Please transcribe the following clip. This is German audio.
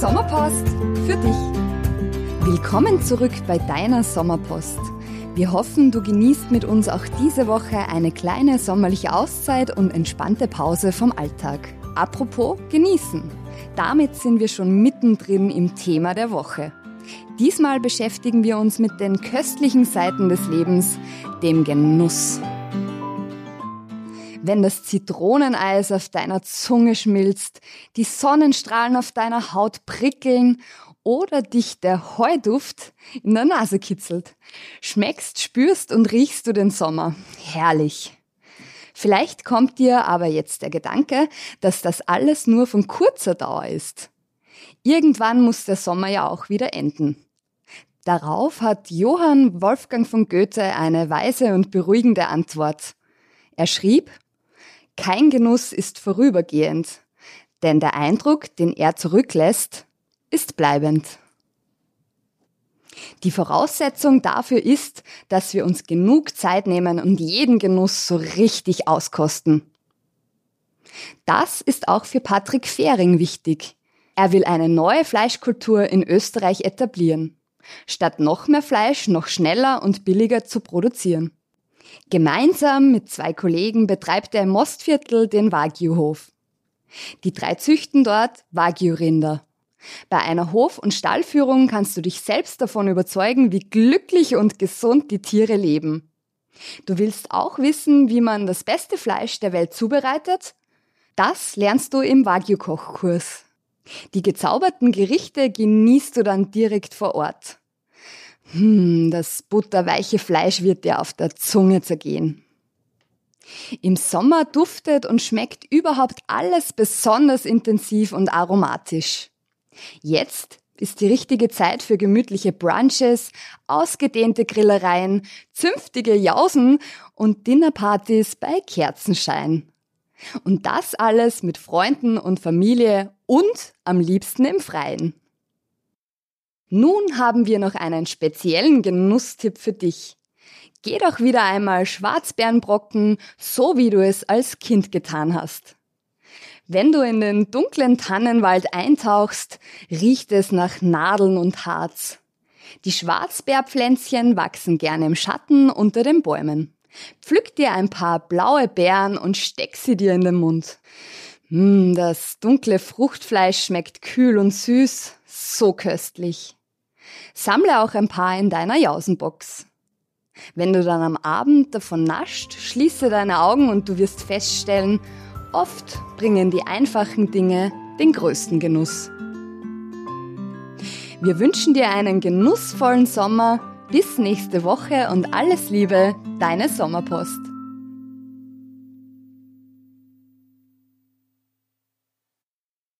Sommerpost für dich. Willkommen zurück bei deiner Sommerpost. Wir hoffen, du genießt mit uns auch diese Woche eine kleine sommerliche Auszeit und entspannte Pause vom Alltag. Apropos genießen. Damit sind wir schon mittendrin im Thema der Woche. Diesmal beschäftigen wir uns mit den köstlichen Seiten des Lebens, dem Genuss. Wenn das Zitroneneis auf deiner Zunge schmilzt, die Sonnenstrahlen auf deiner Haut prickeln oder dich der Heuduft in der Nase kitzelt. Schmeckst, spürst und riechst du den Sommer. Herrlich. Vielleicht kommt dir aber jetzt der Gedanke, dass das alles nur von kurzer Dauer ist. Irgendwann muss der Sommer ja auch wieder enden. Darauf hat Johann Wolfgang von Goethe eine weise und beruhigende Antwort. Er schrieb, kein Genuss ist vorübergehend, denn der Eindruck, den er zurücklässt, ist bleibend. Die Voraussetzung dafür ist, dass wir uns genug Zeit nehmen und jeden Genuss so richtig auskosten. Das ist auch für Patrick Fehring wichtig. Er will eine neue Fleischkultur in Österreich etablieren statt noch mehr Fleisch noch schneller und billiger zu produzieren. Gemeinsam mit zwei Kollegen betreibt er im Mostviertel den Wagyu-Hof. Die drei züchten dort Wagyu-Rinder. Bei einer Hof- und Stallführung kannst du dich selbst davon überzeugen, wie glücklich und gesund die Tiere leben. Du willst auch wissen, wie man das beste Fleisch der Welt zubereitet? Das lernst du im Wagyu-Kochkurs. Die gezauberten Gerichte genießt du dann direkt vor Ort. Hm, das butterweiche Fleisch wird dir auf der Zunge zergehen. Im Sommer duftet und schmeckt überhaupt alles besonders intensiv und aromatisch. Jetzt ist die richtige Zeit für gemütliche Brunches, ausgedehnte Grillereien, zünftige Jausen und Dinnerpartys bei Kerzenschein. Und das alles mit Freunden und Familie und am liebsten im Freien. Nun haben wir noch einen speziellen Genusstipp für dich. Geh doch wieder einmal Schwarzbeerenbrocken, so wie du es als Kind getan hast. Wenn du in den dunklen Tannenwald eintauchst, riecht es nach Nadeln und Harz. Die Schwarzbeerpflänzchen wachsen gerne im Schatten unter den Bäumen. Pflück dir ein paar blaue Beeren und steck sie dir in den Mund. Mm, das dunkle Fruchtfleisch schmeckt kühl und süß, so köstlich. Sammle auch ein paar in deiner Jausenbox. Wenn du dann am Abend davon nascht, schließe deine Augen und du wirst feststellen, oft bringen die einfachen Dinge den größten Genuss. Wir wünschen dir einen genussvollen Sommer bis nächste Woche und alles Liebe, deine Sommerpost.